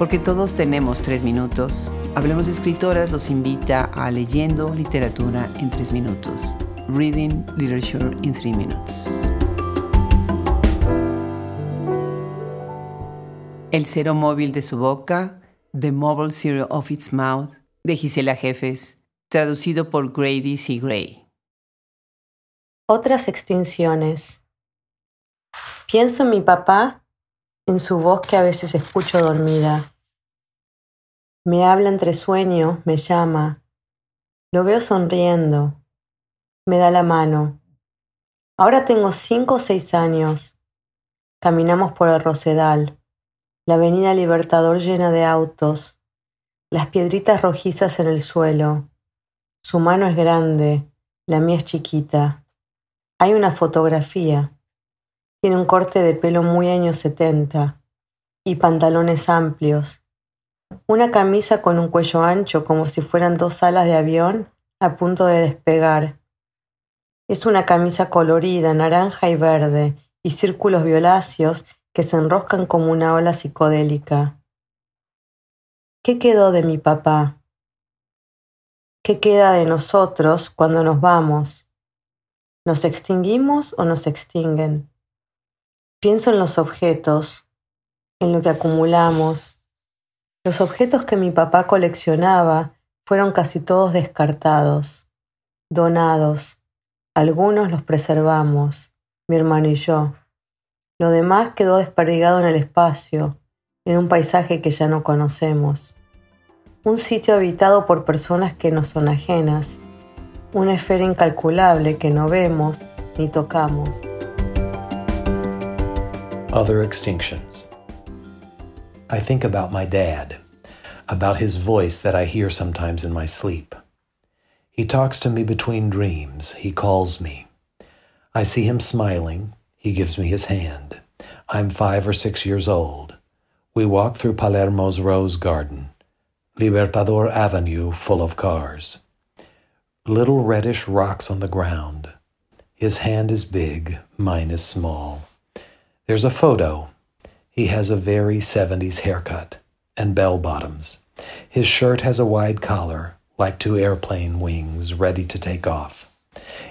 Porque todos tenemos tres minutos, Hablemos de Escritoras los invita a Leyendo Literatura en tres minutos. Reading Literature in Three Minutes. El cero móvil de su boca, The Mobile Zero of Its Mouth, de Gisela Jefes, traducido por Grady C. Gray. Otras extinciones. Pienso en mi papá, en su voz que a veces escucho dormida. Me habla entre sueños, me llama. Lo veo sonriendo. Me da la mano. Ahora tengo cinco o seis años. Caminamos por el Rosedal, la avenida Libertador llena de autos, las piedritas rojizas en el suelo. Su mano es grande, la mía es chiquita. Hay una fotografía. Tiene un corte de pelo muy años setenta y pantalones amplios. Una camisa con un cuello ancho como si fueran dos alas de avión a punto de despegar. Es una camisa colorida, naranja y verde, y círculos violáceos que se enroscan como una ola psicodélica. ¿Qué quedó de mi papá? ¿Qué queda de nosotros cuando nos vamos? ¿Nos extinguimos o nos extinguen? Pienso en los objetos, en lo que acumulamos. Los objetos que mi papá coleccionaba fueron casi todos descartados, donados. Algunos los preservamos, mi hermano y yo. Lo demás quedó desperdigado en el espacio, en un paisaje que ya no conocemos. Un sitio habitado por personas que nos son ajenas, una esfera incalculable que no vemos ni tocamos. Other extinctions. I think about my dad, about his voice that I hear sometimes in my sleep. He talks to me between dreams, he calls me. I see him smiling, he gives me his hand. I'm five or six years old. We walk through Palermo's rose garden, Libertador Avenue full of cars little reddish rocks on the ground. His hand is big, mine is small. There's a photo. He has a very 70s haircut and bell bottoms. His shirt has a wide collar, like two airplane wings ready to take off.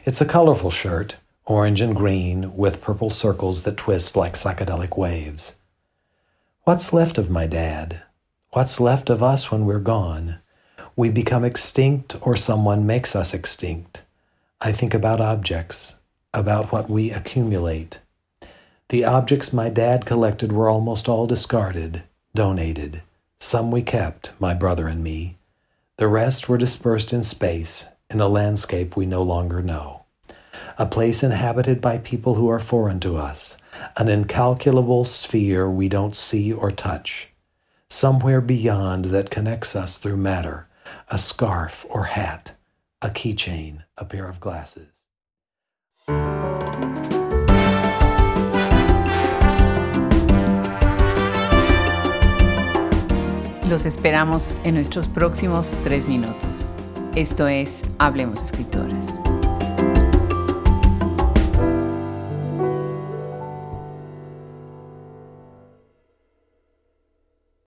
It's a colorful shirt, orange and green, with purple circles that twist like psychedelic waves. What's left of my dad? What's left of us when we're gone? we become extinct or someone makes us extinct. I think about objects, about what we accumulate. The objects my dad collected were almost all discarded, donated. Some we kept, my brother and me. The rest were dispersed in space, in a landscape we no longer know. A place inhabited by people who are foreign to us, an incalculable sphere we don't see or touch. Somewhere beyond that connects us through matter a scarf or hat, a keychain, a pair of glasses. Los esperamos en nuestros próximos tres minutos. Esto es Hablemos Escritoras.